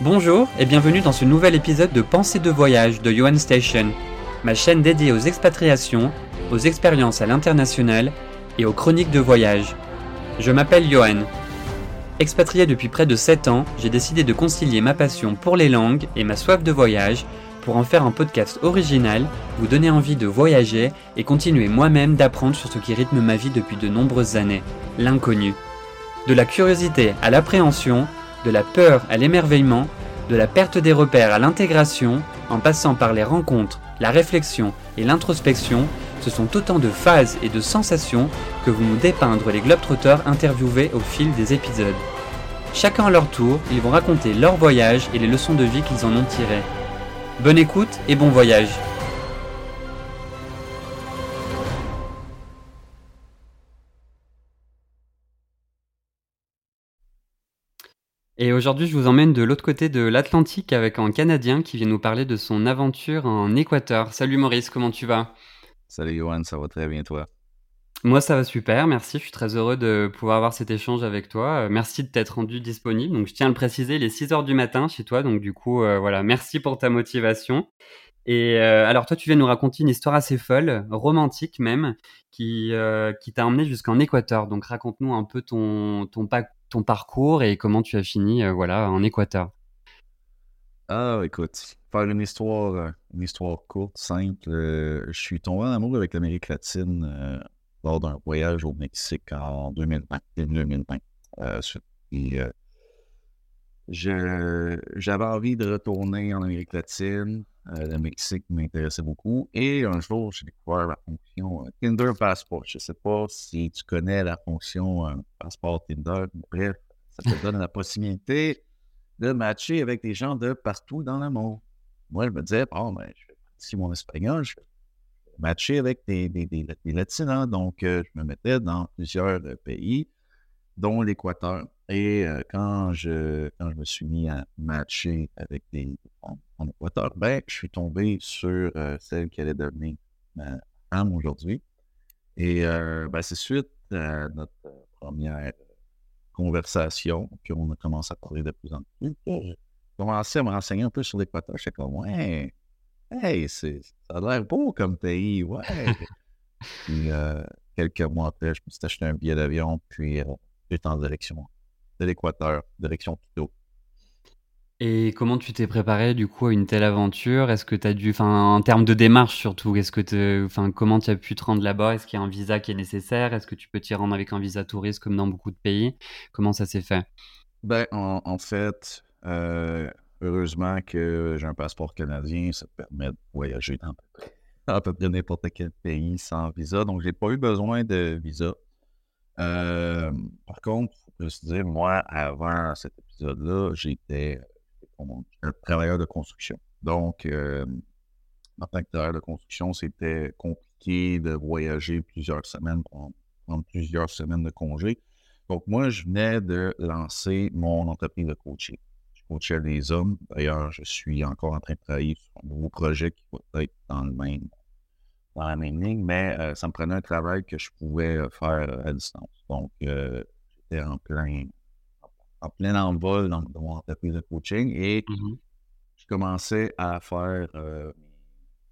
Bonjour et bienvenue dans ce nouvel épisode de Pensée de voyage de Johan Station, ma chaîne dédiée aux expatriations, aux expériences à l'international et aux chroniques de voyage. Je m'appelle Johan. Expatrié depuis près de 7 ans, j'ai décidé de concilier ma passion pour les langues et ma soif de voyage pour en faire un podcast original, vous donner envie de voyager et continuer moi-même d'apprendre sur ce qui rythme ma vie depuis de nombreuses années, l'inconnu. De la curiosité à l'appréhension, de la peur à l'émerveillement, de la perte des repères à l'intégration, en passant par les rencontres, la réflexion et l'introspection, ce sont autant de phases et de sensations que vont nous dépeindre les globetrotters interviewés au fil des épisodes. Chacun à leur tour, ils vont raconter leur voyage et les leçons de vie qu'ils en ont tirées. Bonne écoute et bon voyage Et aujourd'hui, je vous emmène de l'autre côté de l'Atlantique avec un Canadien qui vient nous parler de son aventure en Équateur. Salut Maurice, comment tu vas? Salut Johan, ça va très bien toi? Moi ça va super, merci, je suis très heureux de pouvoir avoir cet échange avec toi. Euh, merci de t'être rendu disponible. Donc je tiens à le préciser, il est 6 heures du matin chez toi, donc du coup euh, voilà, merci pour ta motivation. Et euh, alors toi tu viens nous raconter une histoire assez folle, romantique même, qui, qui t'a emmené jusqu'en Équateur. Donc raconte-nous un peu ton, ton, ton parcours et comment tu as fini euh, voilà, en Équateur? Ah, écoute, faire une histoire, euh, une histoire courte, simple. Euh, je suis tombé en amour avec l'Amérique latine lors d'un voyage au Mexique en 2020. 2020 j'avais envie de retourner en Amérique latine. Euh, le Mexique m'intéressait beaucoup. Et un jour, j'ai découvert la fonction euh, Tinder Passport. Je ne sais pas si tu connais la fonction euh, Passport Tinder. Bref, ça te donne la possibilité de matcher avec des gens de partout dans le monde. Moi, je me disais, bon, ben, je fais si mon espagnol, je vais matcher avec des, des, des, des Latinos. Donc, je me mettais dans plusieurs pays, dont l'Équateur. Et quand, je, quand je me suis mis à matcher avec des femmes en Équateur, ben, je suis tombé sur celle qui allait devenir ma femme aujourd'hui. Et ben, c'est suite à notre première conversation qu'on a commencé à parler de plus en plus. J'ai commencé à me renseigner un peu sur l'Équateur. J'étais comme, ouais, hey, ça a l'air beau comme pays, ouais. puis quelques mois après, je me suis acheté un billet d'avion, puis j'étais en direction de l'Équateur, direction Quito. Et comment tu t'es préparé du coup à une telle aventure? Est-ce que tu as dû, enfin en termes de démarche surtout, est-ce que enfin comment tu as pu te rendre là-bas? Est-ce qu'il y a un visa qui est nécessaire? Est-ce que tu peux t'y rendre avec un visa touriste comme dans beaucoup de pays? Comment ça s'est fait? Ben en, fait, euh, heureusement que j'ai un passeport canadien, ça te permet de voyager dans à peu près n'importe quel pays sans visa. Donc j'ai pas eu besoin de visa. Euh, par contre, je se dire, moi, avant cet épisode-là, j'étais un travailleur de construction. Donc, euh, en tant que travailleur de construction, c'était compliqué de voyager plusieurs semaines, prendre, plusieurs semaines de congé. Donc, moi, je venais de lancer mon entreprise de coaching. Je coachais des hommes. D'ailleurs, je suis encore en train de travailler sur un nouveau projet qui va être dans, le même, dans la même ligne, mais euh, ça me prenait un travail que je pouvais euh, faire à distance. Donc, en plein, en plein envol dans, mon entreprise de coaching et mmh je commençais à faire euh,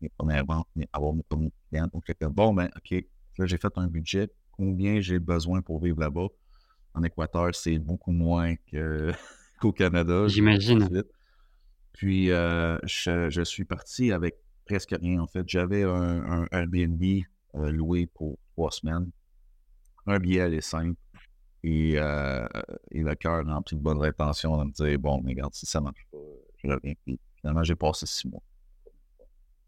mes premières ventes, avoir mes premiers clients. Donc, j'étais bon, ben, OK, là, j'ai fait un budget. Combien j'ai besoin pour vivre là-bas? En Équateur, c'est beaucoup moins qu'au Canada. J'imagine. Puis, euh, je, suis parti avec presque rien. En fait, j'avais un, Airbnb euh, loué pour trois semaines. Un billet aller simple et, euh, et le cœur rempli de bonnes rétentions de me dire bon, mais regarde, si ça marche pas, je reviens. Puis finalement, j'ai passé six mois.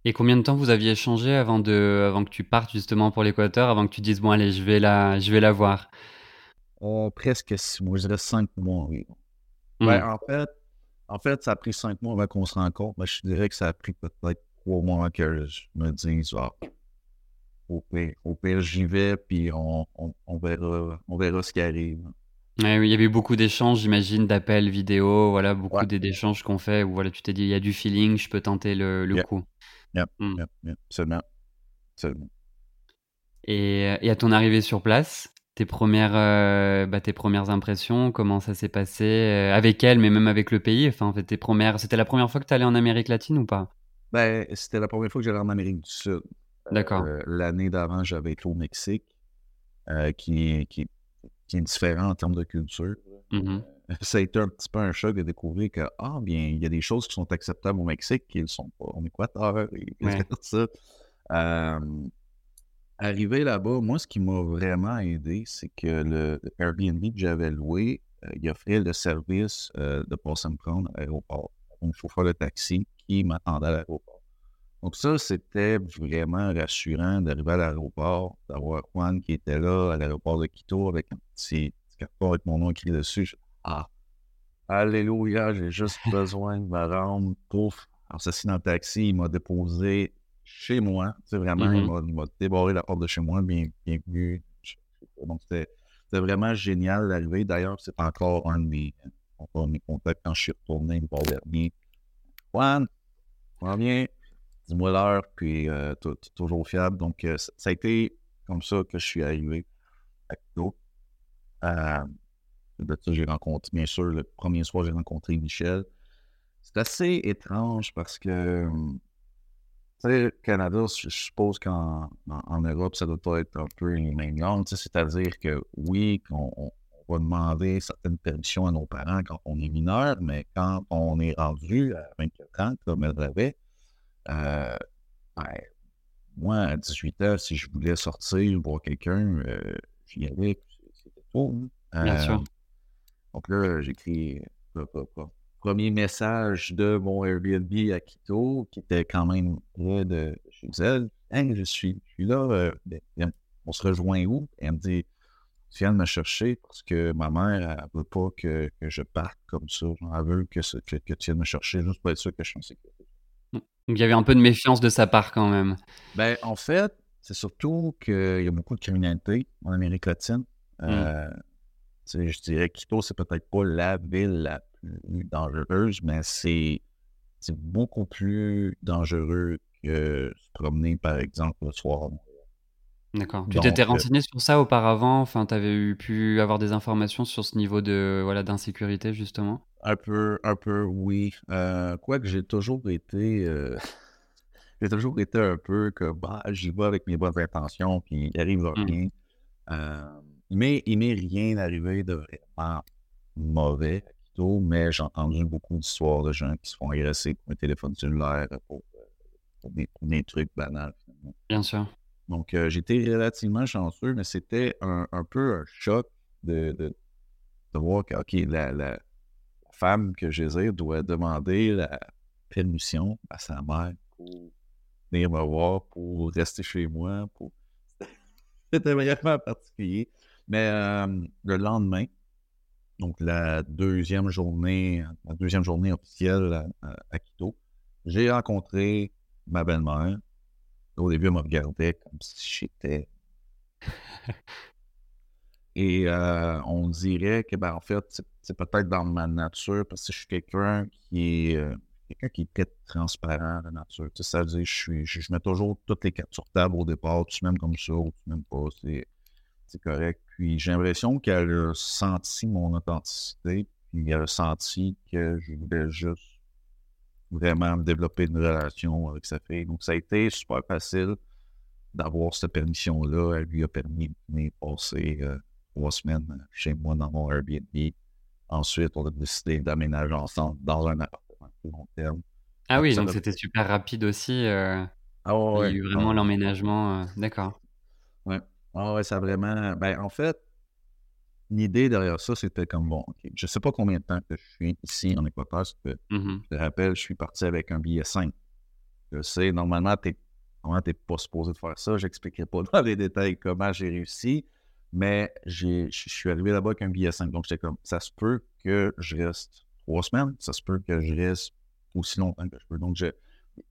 Et combien de temps vous aviez échangé avant, de, avant que tu partes justement pour l'Équateur, avant que tu dises bon, allez, je vais la, je vais la voir? Oh, Presque six mois, je dirais cinq mois, oui. Mmh. Ben, en, fait, en fait, ça a pris cinq mois avant qu'on se rencontre, mais je dirais que ça a pris peut-être trois mois que je me dise ah, au pire, j'y vais, puis on, verra, on verra ce qui arrive. il y avait beaucoup d'échanges, j'imagine, d'appels vidéo, voilà, beaucoup d'échanges qu'on fait où voilà, tu t'es dit, il y a du feeling, je peux tenter le, le coup. Hmm. Et, et, à ton arrivée sur place, tes premières, euh, bah, tes premières impressions, comment ça s'est passé euh, avec elle, mais même avec le pays. Enfin, en fait, tes premières, c'était la première fois que tu allais en Amérique latine ou pas? Ben, c'était la première fois que j'allais en Amérique du Sud. D'accord. Euh, L'année d'avant, j'avais été au Mexique, euh, qui, qui, qui est différent en termes de culture. Mhm. Ça a été un petit peu un choc de découvrir que, ah, bien, il y a des choses qui sont acceptables au Mexique qui ne sont pas en Équateur et Ouais. tout ça. Euh, arrivé là-bas, moi, ce qui m'a vraiment aidé, c'est que le Airbnb que j'avais loué, euh, il offrait le service euh, de passer me prendre à l'aéroport. Un chauffeur de taxi qui m'attendait à l'aéroport. Donc ça, c'était vraiment rassurant d'arriver à l'aéroport, d'avoir Juan qui était là à l'aéroport de Quito avec un petit, petit carton avec mon nom écrit dessus. Je- ah, alléluia, j'ai juste besoin de me rendre. Pouf. Alors, ceci dans le taxi, il m'a déposé chez moi. C'est vraiment, il Mhm. m'a- il m'a débarré la porte de chez moi. Bien, bienvenue. Donc, c'était vraiment génial d'arriver. D'ailleurs, c'est encore un de mes, encore mes contacts quand je suis retourné le bord dernier. Juan, va bien, dis-moi l'heure, puis euh, toujours fiable. Donc, euh, ça a été comme ça que je suis arrivé à Quito. Euh, de j'ai rencontré, bien sûr, le premier soir, j'ai rencontré Michel. C'est assez étrange parce que, hum, tu sais, Canada, je suppose qu'en en, en Europe, ça doit pas être un peu les mêmes langues. C'est-à-dire que oui, qu'on on- on va demander certaines permissions à nos parents quand on est mineur, mais quand on est rendu à 24 ans, comme elle l'avait, euh, ben, moi, à 18 ans, si je voulais sortir, voir quelqu'un, euh, j'y allais, c'était tout. hein. Bien Euh, sûr. donc là, j'écris euh, premier message de mon Airbnb à Quito, qui était quand même près de chez elle. Hey, je suis, je suis là, euh, ben, on se rejoint où? Et elle me dit, de me chercher parce que ma mère, elle veut pas que, que je parte comme ça. Elle veut que, que, que tu viennes me chercher juste pour être sûr que je suis en sécurité. Donc il y avait un peu de méfiance de sa part quand même. Ben, en fait, c'est surtout qu'il y a beaucoup de criminalité en Amérique latine. Euh, sais, je dirais que Quito, c'est peut-être pas la ville la plus dangereuse, mais c'est c'est beaucoup plus dangereux que se promener, par exemple, le soir. D'accord. Tu Donc, t'étais renseigné sur ça auparavant? Enfin, tu avais eu, pu avoir des informations sur ce niveau de voilà d'insécurité justement? Un peu, un peu, oui. Euh, Quoique j'ai toujours été. euh, j'ai toujours été un peu comme bah, j'y vais avec mes bonnes intentions, puis il arrive Mm. rien. Euh, mais il m'est rien arrivé de vraiment mauvais Quito, mais j'ai entendu beaucoup d'histoires de gens qui se font agresser pour un téléphone cellulaire, pour, pour des, pour des trucs banals, finalement. Bien sûr. Donc, euh, j'étais relativement chanceux, mais c'était un, un peu un choc de, de, de voir que, OK, la, femme que je désire doit demander la permission à sa mère pour venir me voir, pour rester chez moi. Pour... C'était vraiment particulier. Mais euh, le lendemain, donc la deuxième journée, la deuxième journée officielle à Quito, j'ai rencontré ma belle-mère. Au début, elle me regardait comme si j'étais. Et euh, on dirait que, ben, en fait, c'est- peut-être dans ma nature, parce que je suis quelqu'un qui est, euh, quelqu'un qui est très transparent de nature. Tu sais, ça veut dire, je, suis, je, je mets toujours toutes les cartes sur table au départ. Tu m'aimes comme ça ou tu m'aimes pas. C'est correct. Puis j'ai l'impression qu'elle a senti mon authenticité, puis elle a senti que je voulais juste vraiment développer une relation avec sa fille. Donc, ça a été super facile d'avoir cette permission-là. Elle lui a permis de venir passer euh, trois semaines chez moi dans mon Airbnb. Ensuite, on a décidé d'aménager ensemble dans un appartement plus long terme. Ah oui, donc c'était super rapide aussi. euh, Ah ouais, il y a ouais. eu vraiment Ah, l'emménagement. euh, D'accord. Ouais. Ah ouais, ça a vraiment. Ben, en fait, l'idée derrière ça, c'était comme bon, je sais pas combien de temps que je suis ici en Équateur, parce que Mhm. je te rappelle, je suis parti avec un billet 5. Je sais, normalement, tu n'es pas supposé de faire ça? Je n'expliquerai pas dans les détails comment j'ai réussi, mais je suis arrivé là-bas avec un billet 5. Donc, j'étais comme, ça se peut que je reste trois semaines, ça se peut que je reste aussi longtemps que je peux. Donc, je,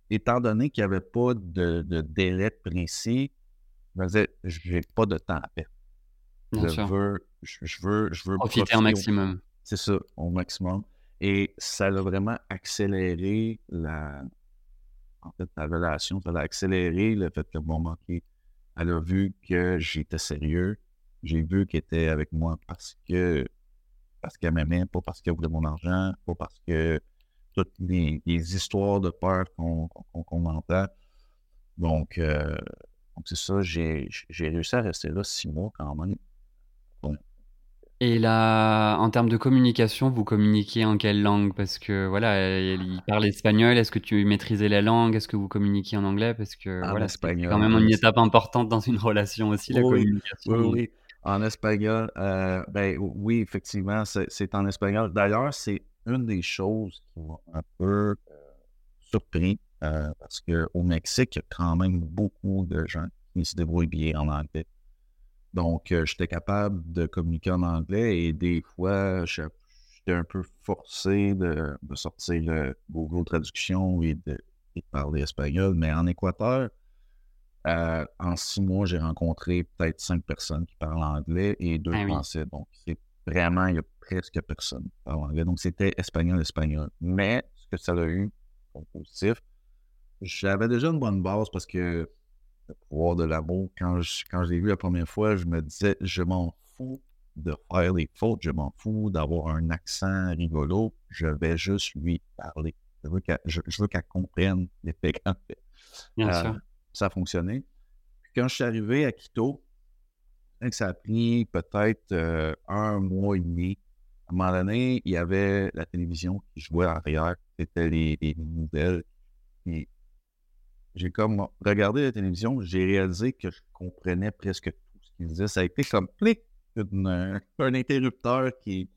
étant donné qu'il n'y avait pas de, de délai précis, je me disais, j'ai pas de temps à perdre. Bien je sûr. veux, je, je veux, je veux Profiter un au- maximum. c'est ça, au maximum. Et ça a vraiment accéléré la, en fait, la relation. Ça a accéléré le fait que, bon, OK, elle a vu que j'étais sérieux. j'ai vu qu'elle était avec moi parce que parce qu'elle m'aimait, pas parce qu'elle voulait mon argent, pas parce que toutes les, histoires de peur qu'on entend. Donc, euh, donc c'est ça, j'ai réussi à rester là six mois quand même. Et là, en termes de communication, vous communiquez en quelle langue? Parce que voilà, il parle espagnol. Est-ce que tu maîtrisais la langue? Est-ce que vous communiquez en anglais? Parce que voilà, c'est quand même une étape importante dans une relation aussi, la communication. Oui, oui. En espagnol, euh, ben oui, effectivement, c'est en espagnol. D'ailleurs, c'est une des choses qui m'a un peu euh, surpris euh, parce qu'au Mexique, il y a quand même beaucoup de gens qui se débrouillent bien en anglais. Donc, euh, j'étais capable de communiquer en anglais et des fois, j'étais un peu forcé de, sortir le Google Traduction et de, parler espagnol. Mais en Équateur, euh, en six mois, j'ai rencontré peut-être cinq personnes qui parlent anglais et deux ah français. Donc, c'est vraiment, il y a presque personne qui parle anglais. Donc, c'était espagnol-espagnol. Mais ce que ça a eu comme positif, j'avais déjà une bonne base parce que le pouvoir de l'amour, quand je, quand je l'ai vu la première fois, je me disais, je m'en fous de faire des fautes, je m'en fous d'avoir un accent rigolo, je vais juste lui parler. Je veux qu'elle comprenne les faits Bien euh, sûr. Ça a fonctionné. quand je suis arrivé à Quito, ça a pris peut-être euh, un mois et demi. À un moment donné, il y avait la télévision qui jouait arrière. C'était les, les, nouvelles. Et j'ai comme regardé la télévision, j'ai réalisé que je comprenais presque tout ce qu'il disait. Ça a été comme clic, un interrupteur qui.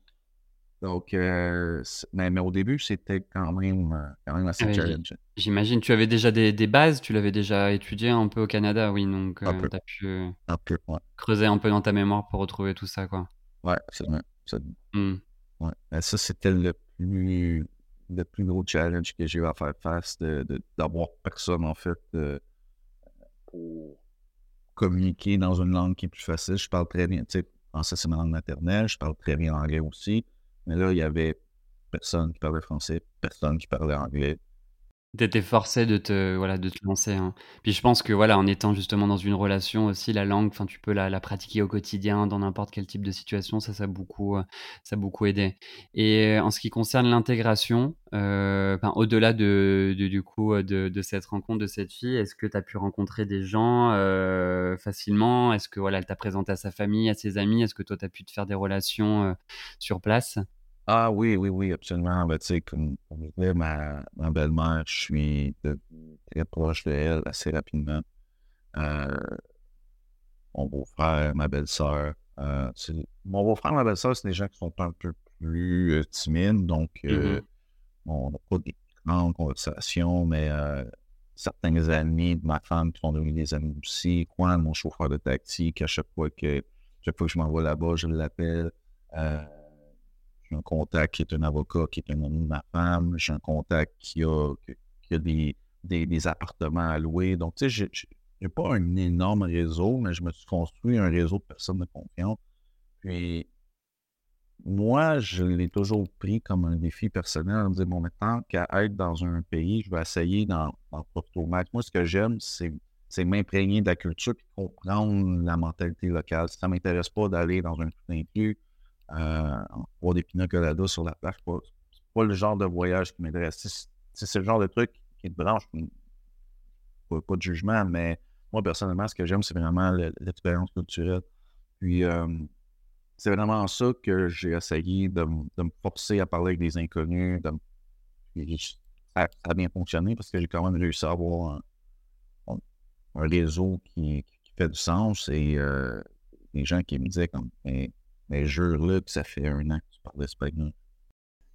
Donc, euh, mais, au début, c'était quand même, euh, quand même assez challengeant. J'imagine, tu avais déjà des, bases, tu l'avais déjà étudié un peu au Canada, oui, donc euh, tu as pu creuser un peu dans ta mémoire pour retrouver tout ça, quoi. Ouais, vrai. Mmh. Ouais. ça, c'était le plus le plus gros challenge que j'ai eu à faire face, d'avoir personne, en fait, euh, pour communiquer dans une langue qui est plus facile. Je parle très bien, tu sais, français, c'est ma langue maternelle, je parle très bien anglais aussi. Mais là, il y avait personne qui parlait français, personne qui parlait anglais. T'étais forcé de te, voilà, de te lancer. Hein. Puis je pense que voilà, en étant justement dans une relation aussi, la langue, enfin, tu peux la, la pratiquer au quotidien, dans n'importe quel type de situation. Ça, ça a beaucoup, euh, ça beaucoup aidé. Et euh, en ce qui concerne l'intégration, euh, au-delà de, du coup de, de, cette rencontre de cette fille, est-ce que tu as pu rencontrer des gens facilement? Est-ce que voilà, elle t'a présenté à sa famille, à ses amis? Est-ce que toi, tu as pu te faire des relations sur place? Ah oui, oui, oui, absolument. Ben, tu sais, comme, comme je disais, ma, ma belle-mère, je suis très proche de elle assez rapidement. Euh, mon beau-frère, ma belle-sœur. Euh, mon beau-frère, ma belle-sœur, c'est des gens qui sont un peu plus euh, timides, donc mm-hmm. on n'a pas des grandes conversations, mais certains amis de ma femme qui sont devenus des amis aussi. Quoi, mon chauffeur de taxi, qu'à chaque fois que, chaque fois que je m'envoie là-bas, je l'appelle. J'ai un contact qui est un avocat, qui est un ami de ma femme. J'ai un contact qui a, qui a des, des, appartements à louer. Donc, tu sais, je n'ai pas un énorme réseau, mais je me suis construit un réseau de personnes de confiance. Puis, moi, je l'ai toujours pris comme un défi personnel en me disant, bon, maintenant qu'à être dans un pays, je vais essayer d'en profiter au max. Moi, ce que j'aime, c'est c'est m'imprégner de la culture et comprendre la mentalité locale. Ça ne m'intéresse pas d'aller dans un tout inclus, euh, boire des pina coladas sur la plage. C'est pas, pas le genre de voyage qui m'intéresse. C'est le genre de truc qui te branche. Pas, de jugement, mais moi, personnellement, ce que j'aime, c'est vraiment l'expérience culturelle. Puis, euh, c'est vraiment ça que j'ai essayé de, me forcer à parler avec des inconnus. De, ça, a bien fonctionné parce que j'ai quand même réussi à avoir un, réseau qui, fait du sens et euh, des gens qui me disaient comme jure-le que ça fait un an que tu parles espagnol.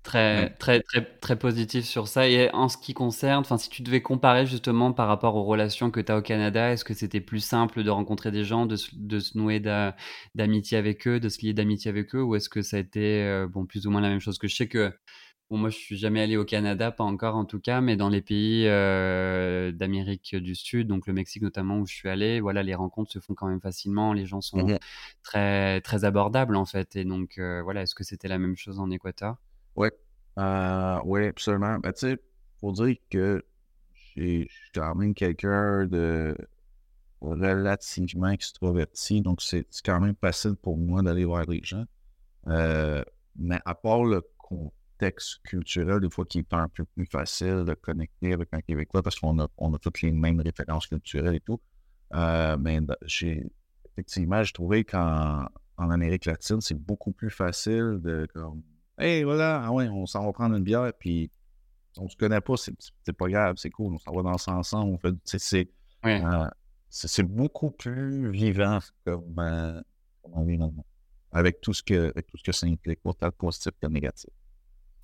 Très, très, très, très positif sur ça. Et en ce qui concerne, enfin, si tu devais comparer justement par rapport aux relations que tu as au Canada, est-ce que c'était plus simple de rencontrer des gens, de, de se nouer d'amitié avec eux, de se lier d'amitié avec eux, ou est-ce que ça a été euh, bon, plus ou moins la même chose? Que je sais que moi, je suis jamais allé au Canada, pas encore en tout cas, mais dans les pays euh, d'Amérique du Sud, donc le Mexique notamment où je suis allé, voilà, les rencontres se font quand même facilement. Les gens sont mmh très très abordables en fait. Et donc euh, voilà, est-ce que c'était la même chose en Équateur? Oui, euh, oui, absolument. Ben, tu sais, faut dire que j'ai quand même quelqu'un de relativement extroverti, donc c'est quand même facile pour moi d'aller voir les gens. Euh, mais à part le contexte culturel, des fois qui est un peu plus facile de connecter avec un Québécois parce qu'on a, on a toutes les mêmes références culturelles et tout. Euh, mais j'ai effectivement, j'ai trouvé qu'en en Amérique latine, c'est beaucoup plus facile de comme Hey, voilà, ah ouais, on s'en va prendre une bière, puis on se connaît pas, c'est pas grave, c'est cool, on s'en va danser ensemble, on fait, c'est euh, c'est beaucoup plus vivant comme, euh, environnement, avec tout ce que, avec tout ce que ça implique, autant positif que négatif.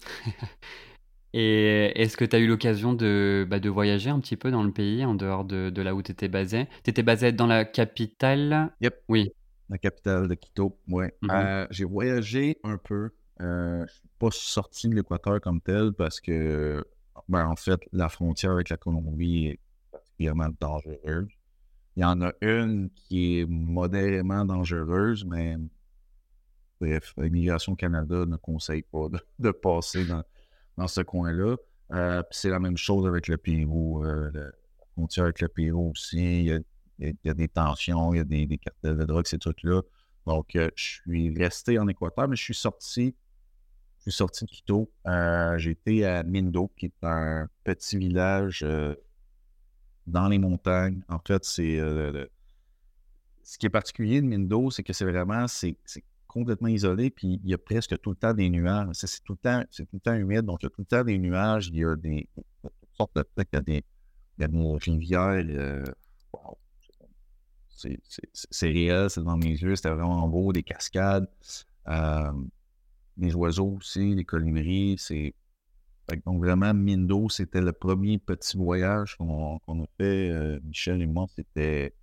Et est-ce que tu as eu l'occasion de, bah, de voyager un petit peu dans le pays, en dehors de, de là où tu étais basé? Tu étais basé dans la capitale? Yep. Oui. La capitale de Quito, oui. Mmh euh, j'ai voyagé un peu. Euh, je ne suis pas sorti de l'Équateur comme tel parce que, ben, en fait, la frontière avec la Colombie est particulièrement dangereuse. Il y en a une qui est modérément dangereuse, mais bref, l'Immigration Canada ne conseille pas de, passer dans, ce coin-là. Euh, c'est la même chose avec le Pérou. Euh, la frontière avec le Pérou aussi, il y a, des tensions, il y a des, cartels de drogue, ces trucs-là. Donc, euh, je suis resté en Équateur, mais je suis sorti. Je suis sorti de Quito. J'étais à Mindo, qui est un petit village dans les montagnes. En fait, c'est. Euh, ce qui est particulier de Mindo, c'est que c'est vraiment. Complètement isolé, puis il y a presque tout le temps des nuages. C'est tout, le temps, tout le temps humide, donc il y a tout le temps des nuages, il y a des. toutes sortes de trucs, il y a des, des rivières. Euh, c'est réel, c'est devant mes yeux, c'était vraiment beau, des cascades, euh, des oiseaux aussi, des colimeries, c'est donc, vraiment, Mindo, c'était le premier petit voyage qu'on a fait, euh, Michel et moi. C'était, wow.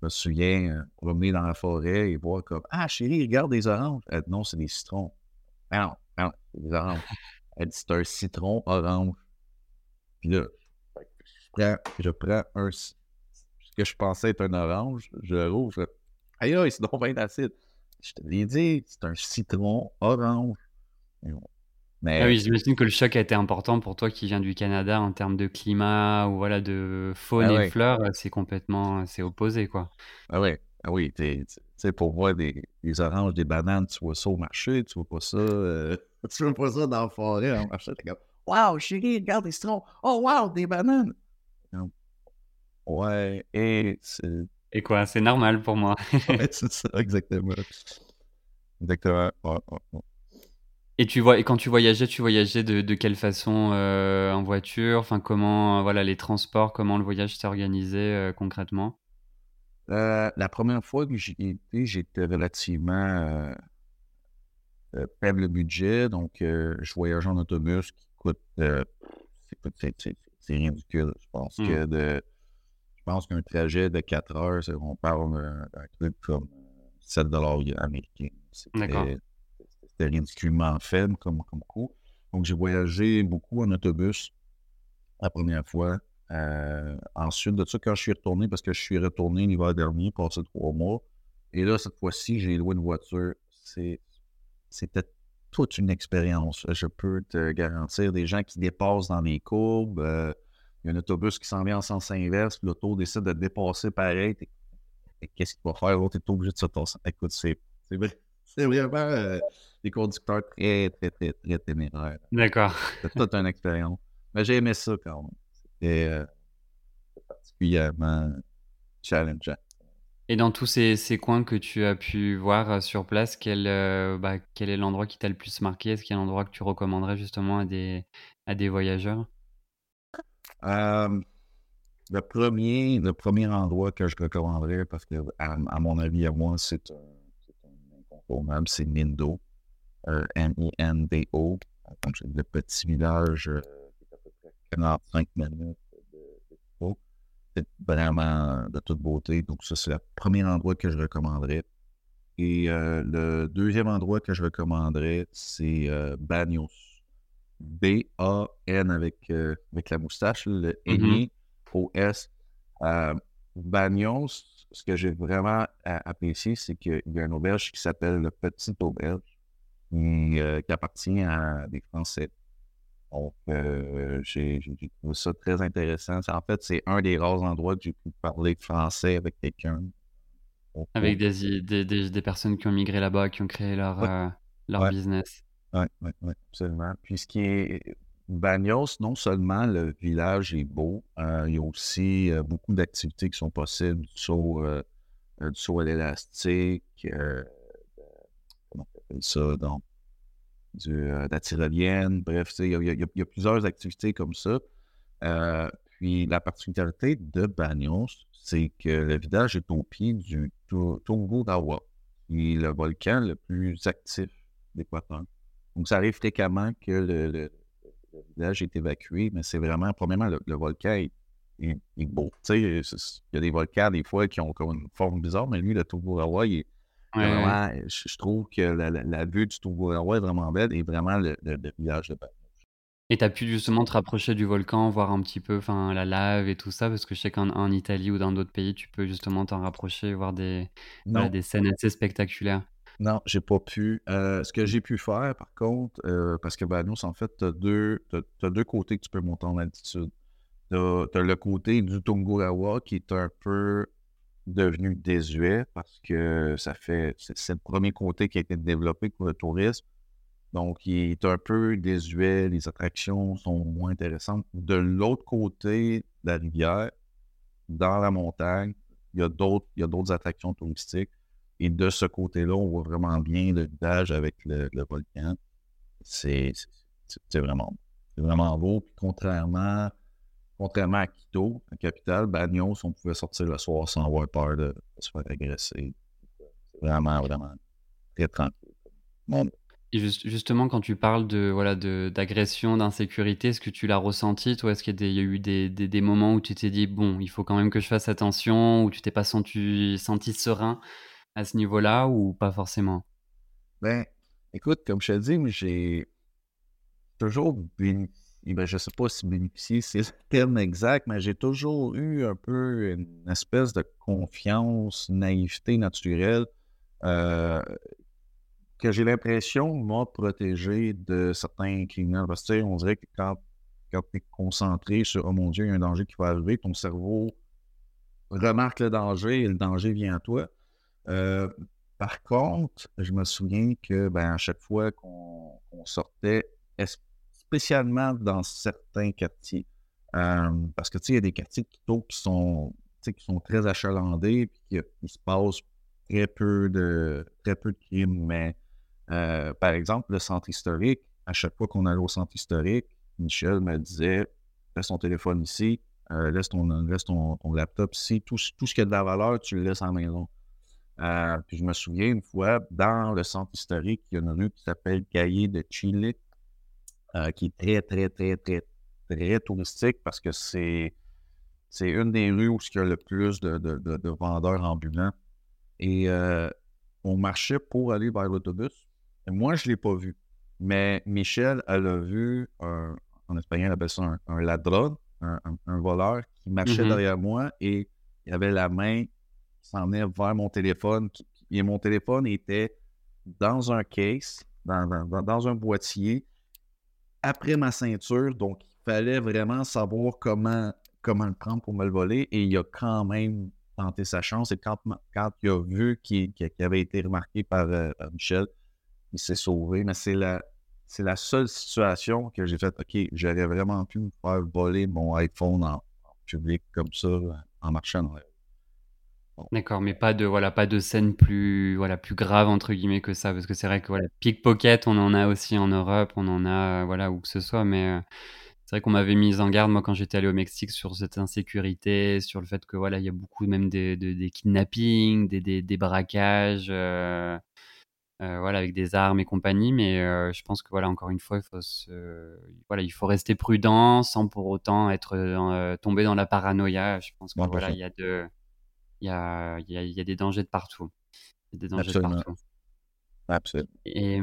Je me souviens, euh, promener dans la forêt et voir comme, ah, chérie, regarde des oranges. Elle dit, non, c'est des citrons. Ah non, ah non, c'est des oranges. Elle dit, c'est un citron orange. Puis là, je prends, je prends un, ce que je pensais être un orange, je rouvre, je aïe, aïe, c'est donc bien acide. Je te l'ai dit, c'est un citron orange. Ah oui, j'imagine que le choc a été important pour toi qui viens du Canada en termes de climat ou voilà de faune ah et fleurs, c'est complètement c'est opposé quoi. Ah ouais, ah oui, tu sais pour voir des, des, oranges, des bananes, tu vois ça au marché, tu vois pas ça, euh, tu vois pas ça dans la forêt en marché, t'es comme Wow, chérie, regarde des citrons. Oh wow, des bananes. Ouais, et c'est. Et quoi, c'est normal pour moi. ouais, c'est ça, exactement. Exactement. Ouais, ouais, et tu vois, et quand tu voyageais, tu voyageais de, de quelle façon euh, en voiture? Enfin, comment, euh, voilà, les transports, comment le voyage s'est organisé euh, concrètement? La première fois que j'y étais, j'étais relativement faible budget, donc je voyageais en autobus qui coûte, c'est ridicule. Je pense mmh. que de, je pense qu'un trajet de 4 heures, on parle d'un truc comme 7 dollars américains. D'accord c'était ridiculement faible comme, comme coût. Donc, j'ai voyagé beaucoup en autobus la première fois. Euh, ensuite de ça, quand je suis retourné, parce que je suis retourné l'hiver dernier, passé trois mois, et là, cette fois-ci, j'ai loué une voiture. C'était toute une expérience. Je peux te garantir des gens qui dépassent dans les courbes. Euh, il y a un autobus qui s'en vient en sens inverse, l'auto décide de dépasser pareil. Qu'est-ce qu'il va faire? L'autre est obligé de se tasser. Écoute, c'est c'est vraiment euh, des conducteurs très, très, très, très téméraires. D'accord. C'est toute une expérience. Mais j'ai aimé ça quand même. C'était euh, particulièrement challengeant. Et dans tous ces, ces, coins que tu as pu voir euh, sur place, quel, bah, quel est l'endroit qui t'a le plus marqué? Est-ce qu'il y a un endroit que tu recommanderais justement à des, à des voyageurs? Le, premier, le premier endroit que je recommanderais, parce que à, à mon avis, à moi, c'est un même, c'est Mindo, euh, M-I-N-D-O. Donc, c'est le petit village euh, qui est à peu près 45 minutes de, C'est vraiment de toute beauté. Donc, ça, c'est le premier endroit que je recommanderais. Et euh, le deuxième endroit que je recommanderais, c'est euh, Bagnos. B-A-N avec, avec la moustache, le N-I-O-S. Mm-hmm. Bagnos, ce que j'ai vraiment apprécié, c'est qu'il y a une auberge qui s'appelle le Petit Auberge, qui, euh, qui, appartient à des Français. Donc, j'ai trouvé ça très intéressant. En fait, c'est un des rares endroits que j'ai pu parler français avec quelqu'un. Avec des, des, des, personnes qui ont migré là-bas, qui ont créé leur, leur business. Oui, oui, oui, absolument. Puis ce qui est Bagnos, non seulement le village est beau, euh, il y a aussi euh, beaucoup d'activités qui sont possibles, du saut, euh, du saut à l'élastique, comment ça, donc, du, la tyrolienne, bref, il y, a, plusieurs activités comme ça. puis la particularité de Bagnos, c'est que le village est au pied du Dawa, qui est le volcan le plus actif d'Équateur. Donc, ça arrive fréquemment que le village est évacué, mais c'est vraiment, premièrement, le, volcan est, beau. Tu sais, il y a des volcans, des fois, qui ont comme une forme bizarre, mais lui, le Toburawa, il est vraiment, je, trouve que la, vue du Toburawa est vraiment belle et vraiment le, village de Bagnos. Et tu as pu justement te rapprocher du volcan, voir un petit peu la lave et tout ça, parce que je sais qu'en Italie ou dans d'autres pays, tu peux justement t'en rapprocher, voir des, des scènes assez spectaculaires. Non, j'ai pas pu. Euh, ce que j'ai pu faire, par contre, euh, parce que Banos, en fait, tu as, deux côtés que tu peux monter en altitude. Tu as, le côté du Tungurawa qui est un peu devenu désuet parce que ça fait. C'est le premier côté qui a été développé pour le tourisme. Donc, il est un peu désuet, les attractions sont moins intéressantes. De l'autre côté de la rivière, dans la montagne, il y a d'autres attractions touristiques. Et de ce côté-là, on voit vraiment bien le village avec le, volcan. C'est vraiment, vraiment beau. Puis contrairement, contrairement à Quito, la capitale, Bagnos, on pouvait sortir le soir sans avoir peur de, se faire agresser. C'est vraiment, vraiment très tranquille. Et justement, quand tu parles de voilà d'agression, d'insécurité, est-ce que tu l'as ressenti Toi, est-ce qu'il y, a eu des, moments où tu t'es dit bon, il faut quand même que je fasse attention, où tu t'es pas senti serein? À ce niveau-là ou pas forcément? Ben, écoute, comme je te dis, j'ai toujours bénéficié, ben, je sais pas si bénéficier, c'est le terme exact, mais j'ai toujours eu un peu une espèce de confiance, naïveté naturelle euh, que j'ai l'impression m'a protégé de certains criminels. Parce que, on dirait que quand, quand tu es concentré sur Oh mon Dieu, il y a un danger qui va arriver, ton cerveau remarque le danger et le danger vient à toi. Euh, par contre, je me souviens que ben, à chaque fois qu'on sortait, spécialement dans certains quartiers, euh, parce que il y a des quartiers qui sont, qui sont très achalandés, puis qu'il se passe très peu de très peu de crimes. Mais euh, par exemple, le centre historique, à chaque fois qu'on allait au centre historique, Michel me disait laisse ton téléphone ici, laisse, ton, ton, laptop ici, tout, tout ce qui a de la valeur, tu le laisses en maison. Euh, puis je me souviens une fois, dans le centre historique, il y a une rue qui s'appelle Cahier de Chile, euh, qui est très, très, très, très, très touristique parce que c'est, c'est une des rues où il y a le plus de, de, vendeurs ambulants. Et euh, on marchait pour aller vers l'autobus. Moi, je ne l'ai pas vu. Mais Michel, elle a vu, en espagnol, elle appelle ça un, ladron, un, voleur qui marchait mm-hmm. derrière moi et il avait la main s'en est vers mon téléphone. Et mon téléphone était dans un case, dans, un boîtier, après ma ceinture. Donc, il fallait vraiment savoir comment, comment le prendre pour me le voler. Et il a quand même tenté sa chance. Et quand, quand il a vu qu'il avait été remarqué par, euh, Michel, il s'est sauvé. Mais c'est la, la seule situation que j'ai fait, OK, j'aurais vraiment pu me faire voler mon iPhone en, public comme ça, en marchant dans D'accord, mais pas de voilà, pas de scène plus voilà, plus grave entre guillemets que ça parce que c'est vrai que voilà, pickpocket, on en a aussi en Europe, on en a voilà où que ce soit mais euh, c'est vrai qu'on m'avait mis en garde moi quand j'étais allé au Mexique sur cette insécurité, sur le fait que voilà, il y a beaucoup même des, des kidnappings, des, des, des braquages euh, euh, voilà avec des armes et compagnie mais je pense que voilà encore une fois il faut se, voilà, il faut rester prudent sans pour autant être tombé dans la paranoïa. Je pense que voilà, il y a de il y a, y, a, y a, des dangers de partout. des dangers Absolument. de partout. Absolument. Et,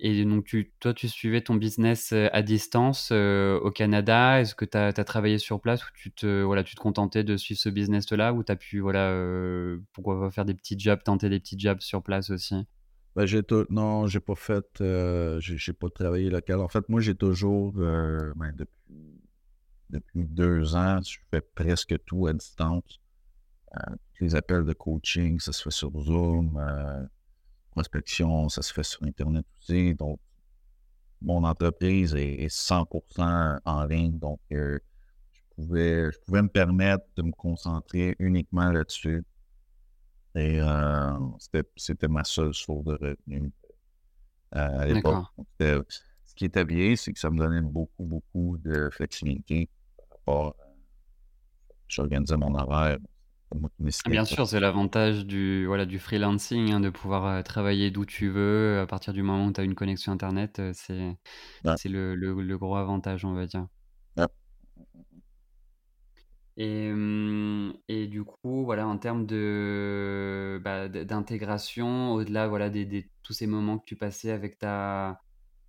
et, donc, tu, toi, tu suivais ton business à distance au Canada. Est-ce que tu as, travaillé sur place ou tu te, voilà, tu te contentais de suivre ce business-là ou tu as pu, voilà, pourquoi pas faire des petits jobs, tenter des petits jobs sur place aussi? Ben, j'ai tout... Non, j'ai pas fait. Euh, j'ai pas travaillé local. En fait, moi, j'ai toujours. Ben, depuis, depuis deux ans, je fais presque tout à distance. Euh, les appels de coaching, ça se fait sur Zoom. prospection, ça se fait sur Internet aussi. Donc, mon entreprise est, 100% en ligne. Donc, je, pouvais, je pouvais me permettre de me concentrer uniquement là-dessus. Et euh, c'était ma seule source de revenus euh, à l'époque. Ce qui était bien, c'est que ça me donnait beaucoup, beaucoup de flexibilité par rapport à. J'organisais mon horaire. Ah, bien sûr, c'est l'avantage du, voilà, du freelancing, hein, de pouvoir euh, travailler d'où tu veux à partir du moment où tu as une connexion Internet. C'est c'est le, le, gros avantage, on va dire. Et, et du coup, voilà, en termes de, bah, d'intégration, au-delà, voilà, des, tous ces moments que tu passais avec ta,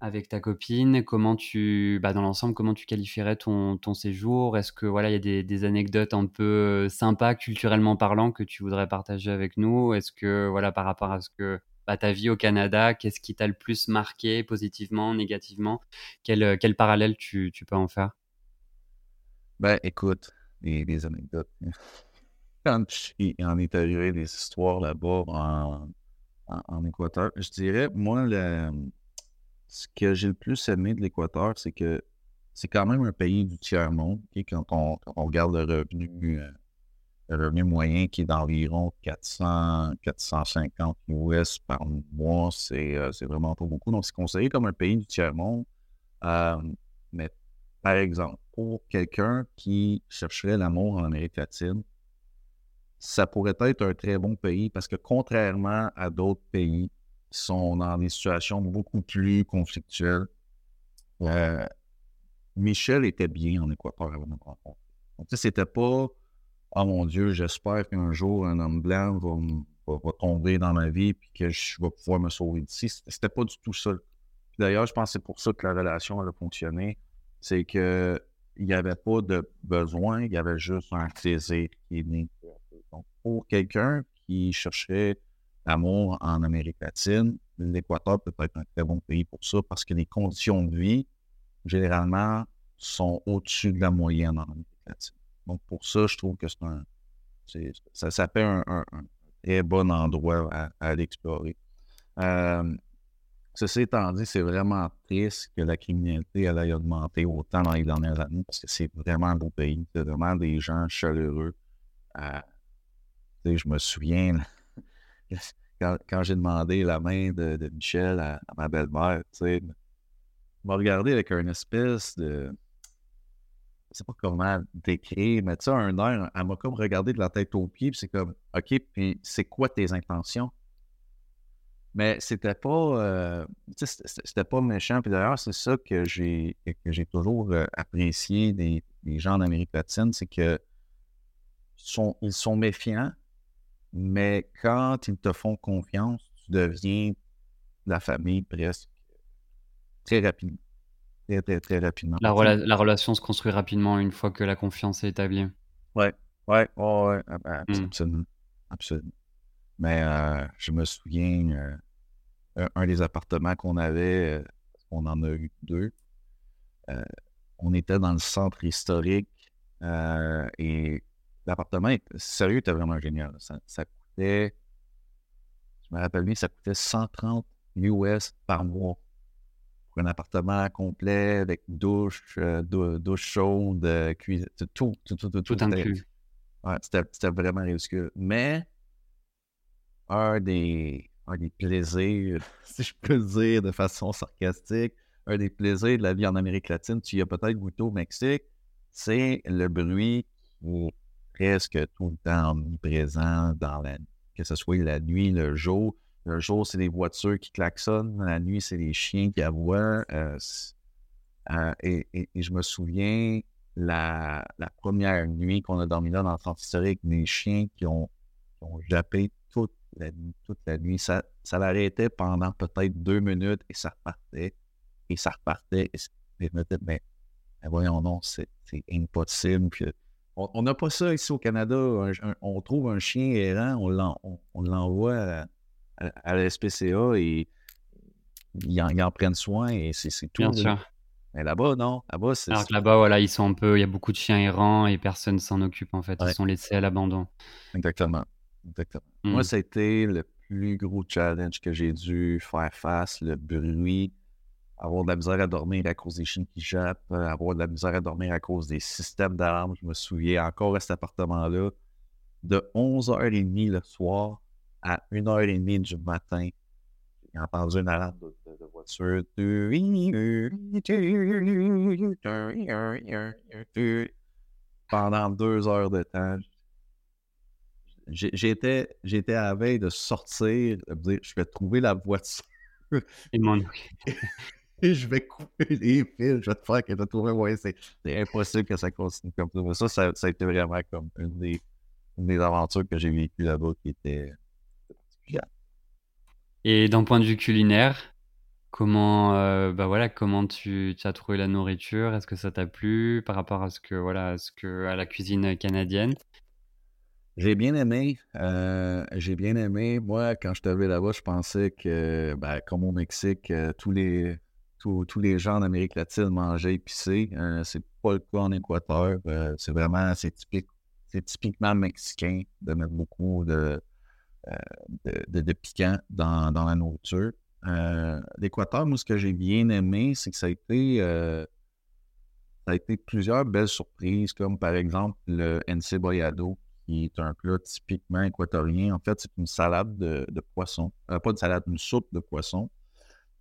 avec ta copine, comment tu, bah, dans l'ensemble, comment tu qualifierais ton, séjour? Est-ce que, voilà, il y a des, des, anecdotes un peu sympas, culturellement parlant, que tu voudrais partager avec nous? Est-ce que, voilà, par rapport à ce que, bah, ta vie au Canada, qu'est-ce qui t'a le plus marqué, positivement, négativement? Quel, quel parallèle tu, tu peux en faire? Ben, écoute, des, anecdotes. il, en est arrivé des histoires là-bas en, en, Équateur. Je dirais, moi, ce que j'ai le plus aimé de l'Équateur, c'est que c'est quand même un pays du tiers-monde. Quand, on, regarde le revenu, euh, le revenu moyen qui est d'environ 400, 450 US par mois, euh, c'est vraiment pas beaucoup. Donc, c'est considéré comme un pays du tiers-monde. Euh, mais par exemple, pour quelqu'un qui chercherait l'amour en Amérique latine, ça pourrait être un très bon pays parce que contrairement à d'autres pays qui sont dans des situations beaucoup plus conflictuelles, euh, Michel était bien en Équateur avant de me rencontrer. Donc, c'était pas Oh mon Dieu, j'espère qu'un jour un homme blanc va, tomber dans ma vie et que je vais pouvoir me sauver d'ici. C'était pas du tout ça. D'ailleurs, je pense que c'est pour ça que la relation a fonctionné c'est qu'il n'y avait pas de besoin, il y avait juste un désir qui est né. Donc, pour quelqu'un qui cherchait l'amour en Amérique latine, l'Équateur peut être un très bon pays pour ça parce que les conditions de vie, généralement, sont au-dessus de la moyenne en Amérique latine. Donc, pour ça, je trouve que c'est un. Ça, ça fait un, très bon endroit à, explorer. Euh, Ceci étant dit, c'est vraiment triste que la criminalité ait augmenté autant dans les dernières années parce que c'est vraiment un beau pays. C'est vraiment des gens chaleureux. Je me souviens quand, j'ai demandé la main de, Michel à, ma belle-mère, il m'a regardé avec une espèce de. Je sais pas comment décrire, mais tu sais, un air, elle m'a comme regardé de la tête aux pieds, puis c'est comme, OK, puis c'est quoi tes intentions? Mais c'était pas, euh, c'était pas méchant. Puis d'ailleurs, c'est ça que j'ai, que j'ai toujours euh, apprécié des, gens d'Amérique latine, c'est que ils sont méfiants, mais quand ils te font confiance, tu deviens la famille presque très rapidement. Très, très, très rapidement. La, la relation se construit rapidement une fois que la confiance est établie. Ouais, ouais, ouais, ah, ben, mmh. absolument. Absolument. Mais euh, je me souviens, un, des appartements qu'on avait, euh, on en a eu deux. Euh, on était dans le centre historique euh, et l'appartement, sérieux, était vraiment génial. Ça, coûtait, je me rappelle bien, ça coûtait 130 US par mois pour un appartement complet avec douche, douche chaude, cuisine, tout, tout, tout, tout, tout inclus. Ouais, c'était vraiment ridicule. Mais un des, un des plaisirs, si je peux le dire de façon sarcastique, un des plaisirs de la vie en Amérique latine, tu y as peut-être goûté au Mexique, c'est le bruit qui presque tout le temps omniprésent dans la que ce soit la nuit, le jour. Le jour, c'est les voitures qui klaxonnent. La nuit, c'est les chiens qui aboient. Euh, euh, et, je me souviens, la, première nuit qu'on a dormi là dans le centre historique, des chiens qui ont, qui ont jappé toute la toute la nuit. Ça, ça l'arrêtait pendant peut-être deux minutes et ça repartait. Et ça repartait. Et, je me disais, mais, voyons, non, c'est impossible. On n'a pas ça ici au Canada. on trouve un chien errant, on l'envoie à, la SPCA et ils en, prennent soin et c'est tout. Bien sûr. Mais là-bas, non. Là-bas, c'est. Alors que là-bas, voilà, ils sont un peu. Il y a beaucoup de chiens errants et personne s'en occupe en fait. Ils sont laissés à l'abandon. Exactement. Exactement. Moi, ça a été le plus gros challenge que j'ai dû faire face, le bruit, avoir de la misère à dormir à cause des chiens qui jappent, euh, avoir de la misère à dormir à cause des systèmes d'alarme. Je me souviens encore à cet appartement-là, de 11h30 le soir à 1h30 du matin. J'ai entendu une alarme de, voiture. Pendant deux heures de temps. J'étais, j'étais à la veille de sortir, de dire, je vais trouver la voiture. Et mon... je vais couper les fils, je vais te faire que tu moyen. C'est impossible que ça continue comme ça. Ça, ça, a été vraiment comme une des, des aventures que j'ai vécues là-bas qui était particulière. Et d'un point de vue culinaire, comment, euh, bah voilà, comment tu, tu, as trouvé la nourriture? Est-ce que ça t'a plu par rapport à ce que, voilà, à ce que, à la cuisine canadienne? J'ai bien aimé. Euh, j'ai bien aimé. Moi, quand je suis arrivé là-bas, je pensais que, ben, comme au Mexique, euh, tous les tous les gens en Amérique latine mangeaient épicé. Euh, c'est pas le cas en Équateur. Euh, c'est vraiment, c'est typique, c'est typiquement mexicain de mettre beaucoup de, euh, de, piquant dans, la nourriture. L'Équateur, moi, ce que j'ai bien aimé, c'est que ça a été, ça a été plusieurs belles surprises, comme par exemple le encebollado, qui est un plat typiquement équatorien. En fait, c'est une salade de, de poisson. pas de salade, une soupe de poisson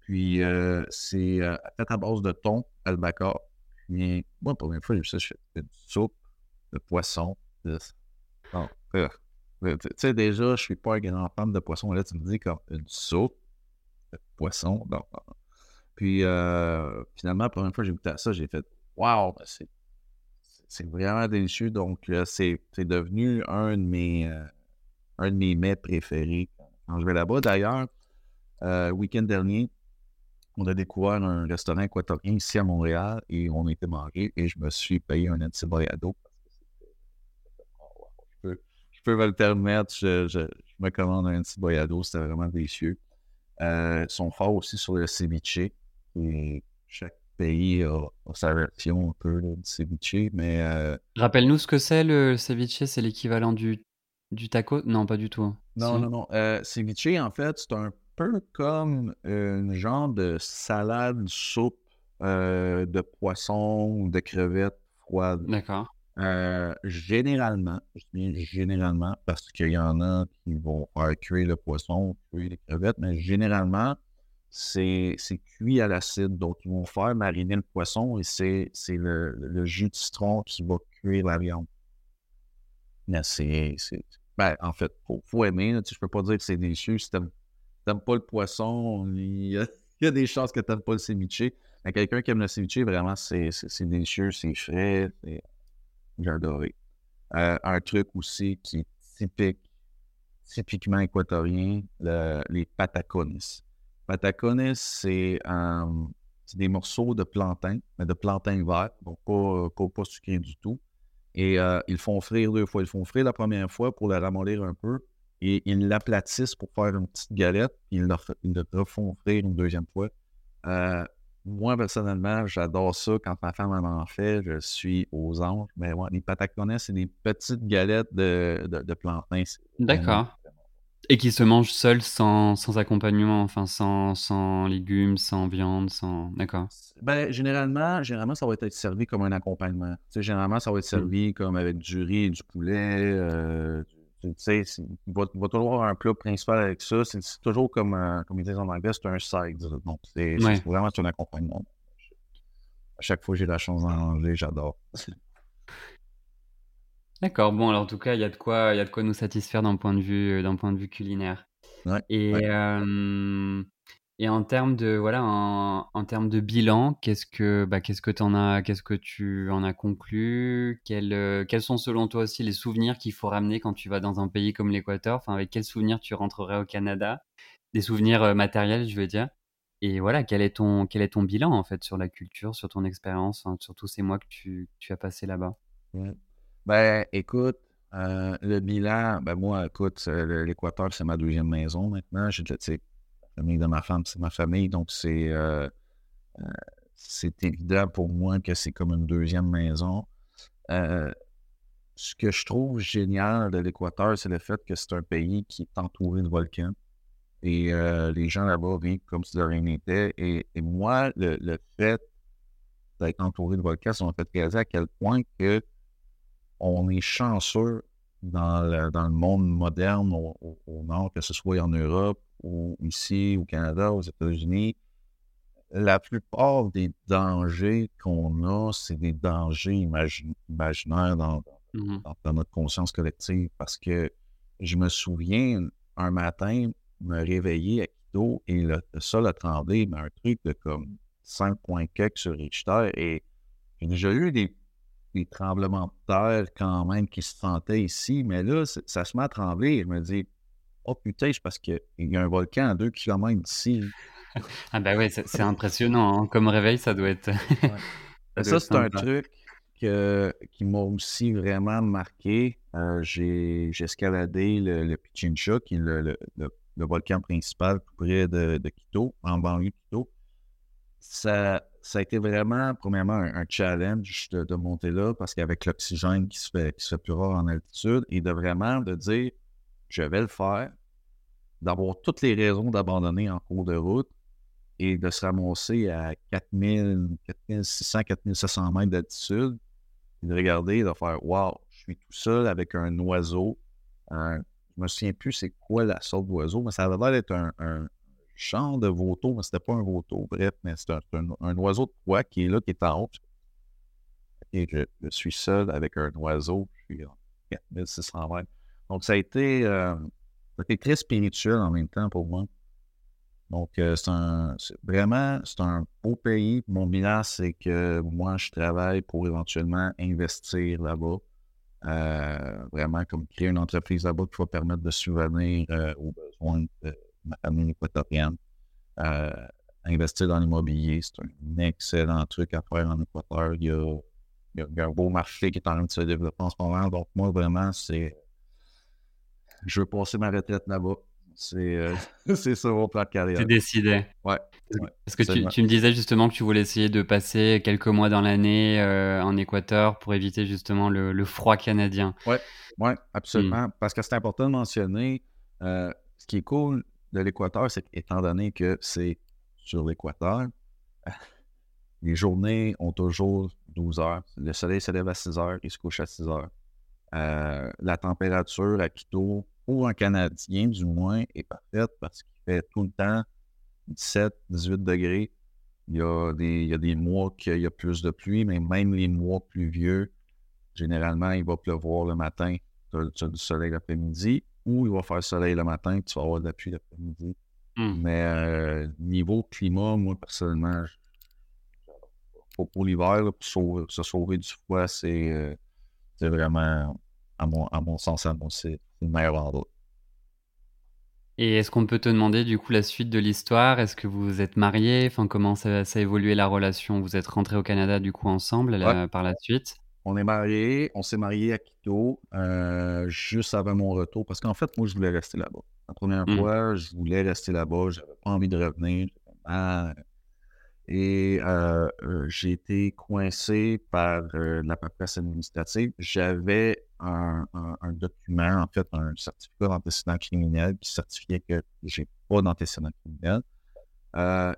puis, euh, c'est euh, fait à base de thon, albacore. Puis, moi, pour une fois, je fais une soupe de poisson. Euh, tu sais, déjà, je suis pas un grand fan de poisson. Là, tu me dis comme une soupe de poisson. Puis, finalement, pour une fois, j'ai goûté à ça. J'ai fait Waouh, ben, c'est vraiment délicieux. Donc, c'est devenu un de mes, un de mes mets préférés quand je vais là-bas. D'ailleurs, le week-end dernier, on a découvert un restaurant équatorien ici à Montréal et on a été mangé et je me suis payé un encebollado je peux, je peux me le permettre, je, me commande un encebollado, c'était vraiment délicieux. Euh, ils sont forts aussi sur le ceviche et chaque pays a, sa version un peu du ceviche, mais... Euh, Rappelle-nous ce que c'est le ceviche, c'est l'équivalent du, du taco? Non, pas du tout. Hein. Non, non, non. Euh, ceviche, en fait, c'est un peu comme une genre de salade, soupe euh, de poisson ou de crevettes froides. D'accord. Euh, généralement, je dis généralement, parce qu'il y en a qui vont cuire le poisson, cuire les crevettes, mais généralement, c'est cuit à l'acide. Donc, ils vont faire mariner le poisson et c'est le, jus de citron qui va cuire la viande. Mais c'est. Ben, en fait, il faut, aimer. je ne peux pas dire que c'est délicieux si t'aimes pas le poisson, il y, a, des chances que t'aimes pas le ceviche. Mais quelqu'un qui aime le ceviche, vraiment, c'est délicieux, c'est frais. J'ai adoré. Euh, un truc aussi qui est typique, typiquement équatorien, les patacones. Patacones, c'est des morceaux de plantain, mais de plantain vert, donc pas, pas, sucré du tout. Et euh, ils font frire deux fois. Ils font frire la première fois pour le ramollir un peu et ils l'aplatissent pour faire une petite galette, puis ils le, refont frire une deuxième fois. Euh, moi, personnellement, j'adore ça. Quand ma femme en fait, je suis aux anges. Mais ouais, les patacones, c'est des petites galettes de, de, plantain. D'accord. Et qui se mangent seuls sans, sans accompagnement, enfin sans, sans, légumes, sans viande, sans. D'accord. Ben, généralement, généralement, ça va être servi comme un accompagnement. généralement, ça va être mmh. servi comme avec du riz et du poulet, euh, sais, il va, toujours avoir un plat principal avec ça. C'est toujours comme, comme ils disent en anglais, c'est un side. Donc, c'est vraiment un accompagnement. À chaque fois que j'ai la chance d'en manger, j'adore. D'accord, bon, alors en tout cas, il y a de quoi, il y a de quoi nous satisfaire d'un point de vue, d'un point de vue culinaire. Ouais, Et, et en termes de voilà, en, termes de bilan, qu'est-ce que bah, qu'est-ce que en as, qu'est-ce que tu en as conclu? Quels, euh, quels sont selon toi aussi les souvenirs qu'il faut ramener quand tu vas dans un pays comme l'Équateur? Enfin, avec quels souvenirs tu rentrerais au Canada? Des souvenirs euh, matériels, je veux dire. Et voilà, quel est ton quel est ton bilan en fait sur la culture, sur ton expérience, sur tous ces mois que tu, tu as passé là-bas? Ben, écoute, Euh, le bilan, ben moi, écoute, l'Équateur, c'est ma deuxième maison maintenant. Sais, la famille de ma femme, c'est ma famille, donc c'est, euh, c'est évident pour moi que c'est comme une deuxième maison. ce que je trouve génial de l'Équateur, c'est le fait que c'est un pays qui est entouré de volcans. Et les gens là-bas vivent comme si de rien n'était. Et, moi, le, fait d'être entouré de volcans, ça m'a fait réaliser à quel point que on est chanceux dans le, dans le monde moderne au, nord, que ce soit en Europe ou ici au Canada, aux États-Unis. La plupart des dangers qu'on a, c'est des dangers imaginaires mmh dans, notre conscience collective. Parce que je me souviens, un matin, me réveiller à Quito et le, sol a tremblé, mais un truc de comme 5.4 sur Richter. Et j'ai déjà eu des des tremblements de terre quand même qui se sentaient ici, mais là, ça se met à trembler. Je me dis, oh putain, parce qu'il y a un volcan à deux kilomètres d'ici. ah ben oui, c'est impressionnant. Hein. Comme réveil, ça doit être. ça, c'est un truc qui m'a aussi vraiment marqué. Euh, j'ai escaladé le, le, Pichincha, qui est le, volcan principal près de, de Quito, en banlieue de Quito. Ça, ça a été vraiment, premièrement, un, challenge de, monter là parce qu'avec l'oxygène qui se fait, qui se fait plus rare en altitude et de vraiment de dire, je vais le faire, d'avoir toutes les raisons d'abandonner en cours de route et de se ramasser à 4000, 4600, 4700 mètres d'altitude et de regarder de faire, wow, je suis tout seul avec un oiseau. Un, je me souviens plus c'est quoi la sorte d'oiseau, mais ça avait l'air d'être un chant de vautour, mais c'était pas un vautour, bref, mais c'est un, oiseau de proie qui est là, qui est en haut. Et je, suis seul avec un oiseau, je suis à 4600 mètres. Donc, ça a été, euh, très spirituel en même temps pour moi. Donc, euh, c'est un, vraiment, c'est un beau pays. Mon bilan, c'est que moi, je travaille pour éventuellement investir là-bas. Euh, vraiment, comme créer une entreprise là-bas qui va permettre de subvenir aux besoins de, ma famille équatorienne. Investir dans l'immobilier, c'est un excellent truc à faire en Équateur. Il y, a, un beau marché qui est en train de se développer en ce moment. Donc, moi, vraiment, c'est. Je veux passer ma retraite là-bas. C'est euh, ça mon plan de carrière. Tu décidais. Ouais. Parce que tu, me disais justement que tu voulais essayer de passer quelques mois dans l'année euh, en Équateur pour éviter justement le, froid canadien. Oui, ouais, absolument. Parce que c'est important de mentionner, ce qui est cool de l'Équateur, c'est qu'étant donné que c'est sur l'Équateur, les journées ont toujours 12 heures. Le soleil se lève à 6 heures, il se couche à 6 heures. Euh, la température à Quito, ou en Canadien du moins, est parfaite parce qu'il fait tout le temps 17, 18 degrés. Il y a des, il y a des mois qu'il y a plus de pluie, mais même les mois pluvieux, généralement, il va pleuvoir le matin, tu as du soleil l'après-midi ou il va faire soleil le matin, tu vas avoir de la pluie l'après-midi. Hmm. Mais euh, niveau climat, moi, personnellement, pour, l'hiver, pour se sauver du froid, c'est euh, vraiment, à mon, à mon sens, c'est le meilleur endroit. Et est-ce qu'on peut te demander du coup la suite de l'histoire? Est-ce que vous êtes mariés? Enfin, comment ça, a évolué la relation? Vous êtes rentrés au Canada du coup ensemble par la suite? On est mariés, on s'est mariés à Quito euh, juste avant mon retour parce qu'en fait, moi, je voulais rester là-bas. La première mmh. fois, je voulais rester là-bas, j'avais pas envie de revenir. Et euh, euh, j'ai été coincé par la paperasse administrative. J'avais un, document, en fait, un certificat d'antécédent criminel qui certifiait que j'ai pas d'antécédent criminel.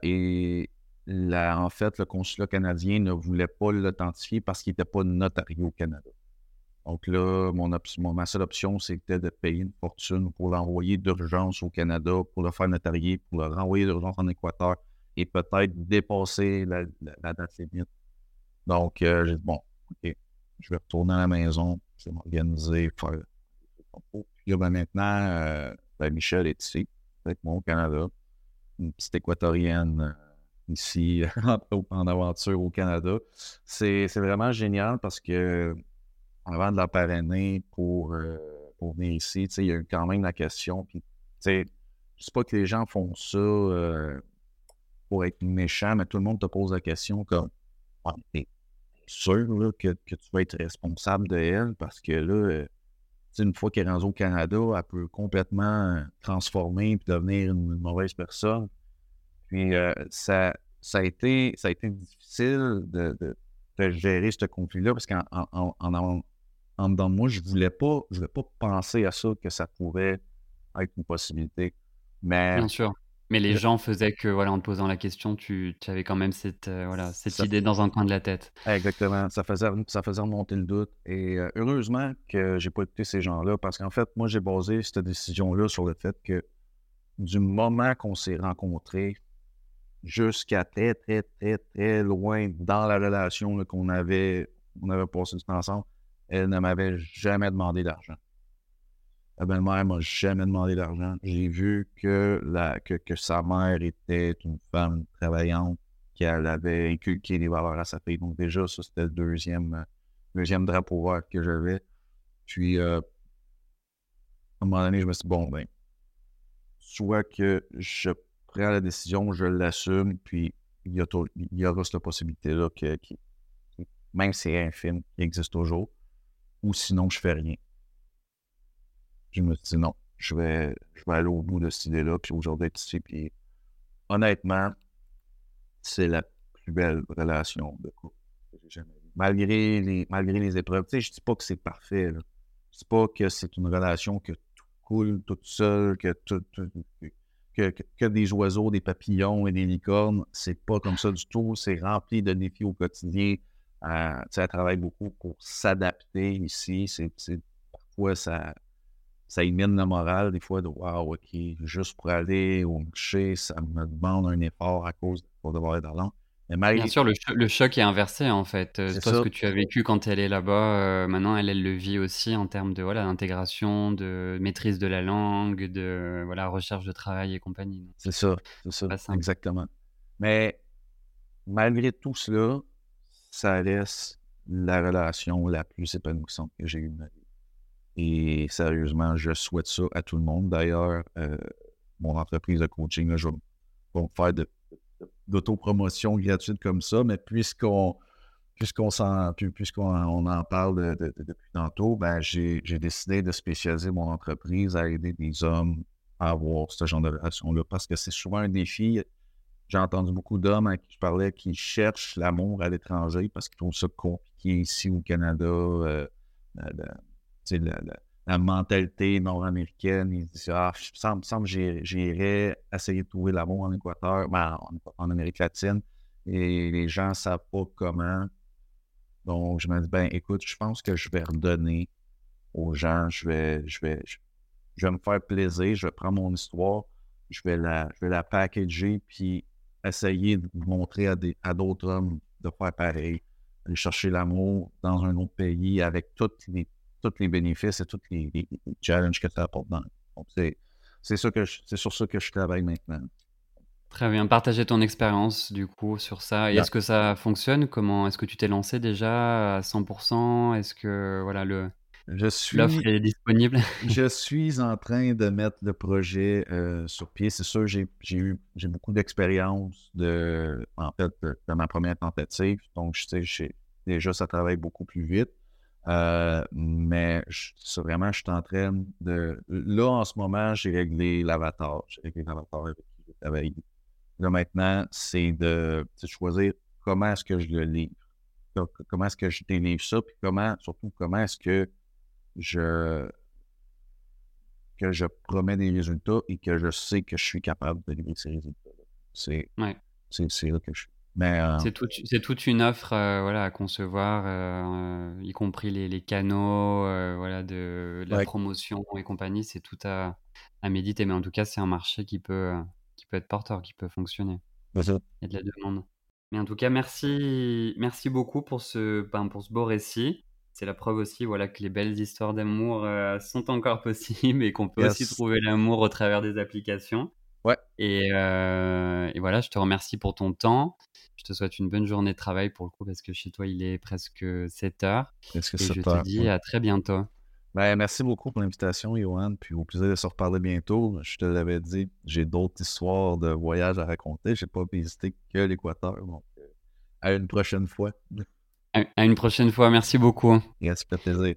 et en fait, le consulat canadien ne voulait pas l'authentifier parce qu'il n'était pas notarié au Canada. Donc là, mon, ma seule option, c'était de payer une fortune pour l'envoyer d'urgence au Canada, pour le faire notarier, pour le renvoyer d'urgence en Équateur et peut-être dépasser la, date limite. Donc, euh, j'ai dit, bon, OK, je vais retourner à la maison, je vais m'organiser, faire. Maintenant, euh, ben, Michel est ici, avec moi au Canada, une petite équatorienne euh, ici en aventure au Canada. C'est vraiment génial parce que avant de la parrainer pour, euh, pour venir ici, il y a eu quand même la question. Puis, je ne sais pas que les gens font ça pour être méchant, mais tout le monde te pose la question comme ah, sûr que, tu vas être responsable de elle parce que là, euh, une fois qu'elle est rendue au Canada, elle peut complètement transformer et devenir une, mauvaise personne. Puis euh, ça, ça, a été, ça a été difficile de, gérer ce conflit-là parce qu'en en, en, en, dedans de moi, je ne voulais, pas, je voulais pas penser à ça, que ça pouvait être une possibilité. Mais Bien sûr. Mais les gens faisaient que, voilà, en te posant la question, tu, tu avais quand même cette, euh, voilà, cette idée dans un coin de la tête. Exactement. Ça faisait, ça faisait remonter le doute. Et euh, heureusement que j'ai pas écouté ces gens-là parce qu'en fait, moi, j'ai basé cette décision-là sur le fait que du moment qu'on s'est rencontrés jusqu'à très, très, très, très loin dans la relation qu'on avait, on avait passé du temps ensemble, elle ne m'avait jamais demandé d'argent. La belle-mère m'a jamais demandé d'argent. J'ai vu que, la, que, que, sa mère était une femme travaillante, qu'elle avait inculqué des valeurs à sa fille. Donc déjà, ça, c'était le deuxième, deuxième drapeau vert que j'avais. Puis, euh, à un moment donné, je me suis dit, bon, ben, soit que je prends la décision, je l'assume, puis il y, a y aura cette possibilité-là que, même si c'est infime, qui existe toujours, ou sinon, je fais rien je me suis dit non, je vais, je vais aller au bout de cette idée-là, puis aujourd'hui être ici. Puis honnêtement, c'est la plus belle relation de couple que j'ai jamais eue. Malgré les, malgré les épreuves. Tu sais, je dis pas que c'est parfait. Là. Je dis pas que c'est une relation que tout coule toute seule, que, tout, que, que, des oiseaux, des papillons et des licornes. C'est pas comme ça du tout. C'est rempli de défis au quotidien. Euh, tu sais, elle travaille beaucoup pour s'adapter ici. C'est, parfois, ça, ça élimine la morale des fois de Wow, OK, juste pour aller au marché, ça me demande un effort à cause de devoir être dans Mais Bien sûr, le, choc est inversé en fait. Euh, toi, ce que tu as vécu quand elle est là-bas, euh, maintenant elle, elle le vit aussi en termes de voilà, d'intégration, de maîtrise de la langue, de voilà, recherche de travail et compagnie. C'est ça, c'est ça, exactement. Mais malgré tout cela, ça laisse la relation la plus épanouissante que j'ai eue de ma vie. Et sérieusement, je souhaite ça à tout le monde. D'ailleurs, euh, mon entreprise de coaching, je vais faire d'autopromotion gratuite comme ça, mais puisqu'on puisqu'on puisqu'on en parle depuis tantôt, ben j'ai décidé de spécialiser mon entreprise à aider des hommes à avoir ce genre de relation-là parce que c'est souvent un défi. J'ai entendu beaucoup d'hommes à qui je parlais qui cherchent l'amour à l'étranger parce qu'ils trouvent ça compliqué ici au Canada. Euh, la, la, mentalité nord-américaine. Il dit Ah, ça me semble que j'irais essayer de trouver l'amour en Équateur, ben, en, Amérique latine, et les gens ne savent pas comment. Donc, je me dis Ben, écoute, je pense que je vais redonner aux gens, je vais, je vais, je, vais me faire plaisir, je vais prendre mon histoire, je vais la, je vais la packager, puis essayer de montrer à, à d'autres hommes de faire pareil, aller chercher l'amour dans un autre pays avec toutes les tous les bénéfices et tous les, challenges que ça apporte dans. Donc, c'est, c'est, ça que c'est sur ça que je travaille maintenant. Très bien. Partager ton expérience, du coup, sur ça. Et est-ce que ça fonctionne? Comment Est-ce que tu t'es lancé déjà à 100% Est-ce que voilà, le, je suis, l'offre est disponible? Je suis en train de mettre le projet euh, sur pied. C'est sûr, j'ai, j'ai eu j'ai beaucoup d'expérience de, en fait, de, ma première tentative. Donc, je sais, déjà, ça travaille beaucoup plus vite. Euh, mais c'est vraiment, je suis en train de. Là, en ce moment, j'ai réglé l'avatar. J'ai réglé l'avatar avec qui j'ai travaillé. Là, maintenant, c'est de, choisir comment est-ce que je le livre. Comment est-ce que je délivre ça, puis comment, surtout, comment est-ce que je que je promets des résultats et que je sais que je suis capable de livrer ces résultats-là. C'est c'est là que je suis. Euh, c'est toute une offre euh, voilà, à concevoir, euh, y compris les, canaux voilà, de, la promotion et compagnie. C'est tout à, à, méditer. Mais en tout cas, c'est un marché qui peut, qui peut être porteur, qui peut fonctionner. Il y a de la demande. Mais en tout cas, merci, merci beaucoup pour ce, ben, pour ce beau récit. C'est la preuve aussi voilà, que les belles histoires d'amour sont encore possibles et qu'on peut aussi trouver l'amour au travers des applications. Ouais. Et, et, voilà, je te remercie pour ton temps. Je te souhaite une bonne journée de travail pour le coup, parce que chez toi, il est presque 7 heures. Presque et 7 je te dis à très bientôt. Ben, merci beaucoup pour l'invitation, Johan. Puis au plaisir de se reparler bientôt. Je te l'avais dit, j'ai d'autres histoires de voyage à raconter. Je n'ai pas visité que l'Équateur. Donc, euh, à une prochaine fois. À une prochaine fois. Merci beaucoup. Merci, plaisir.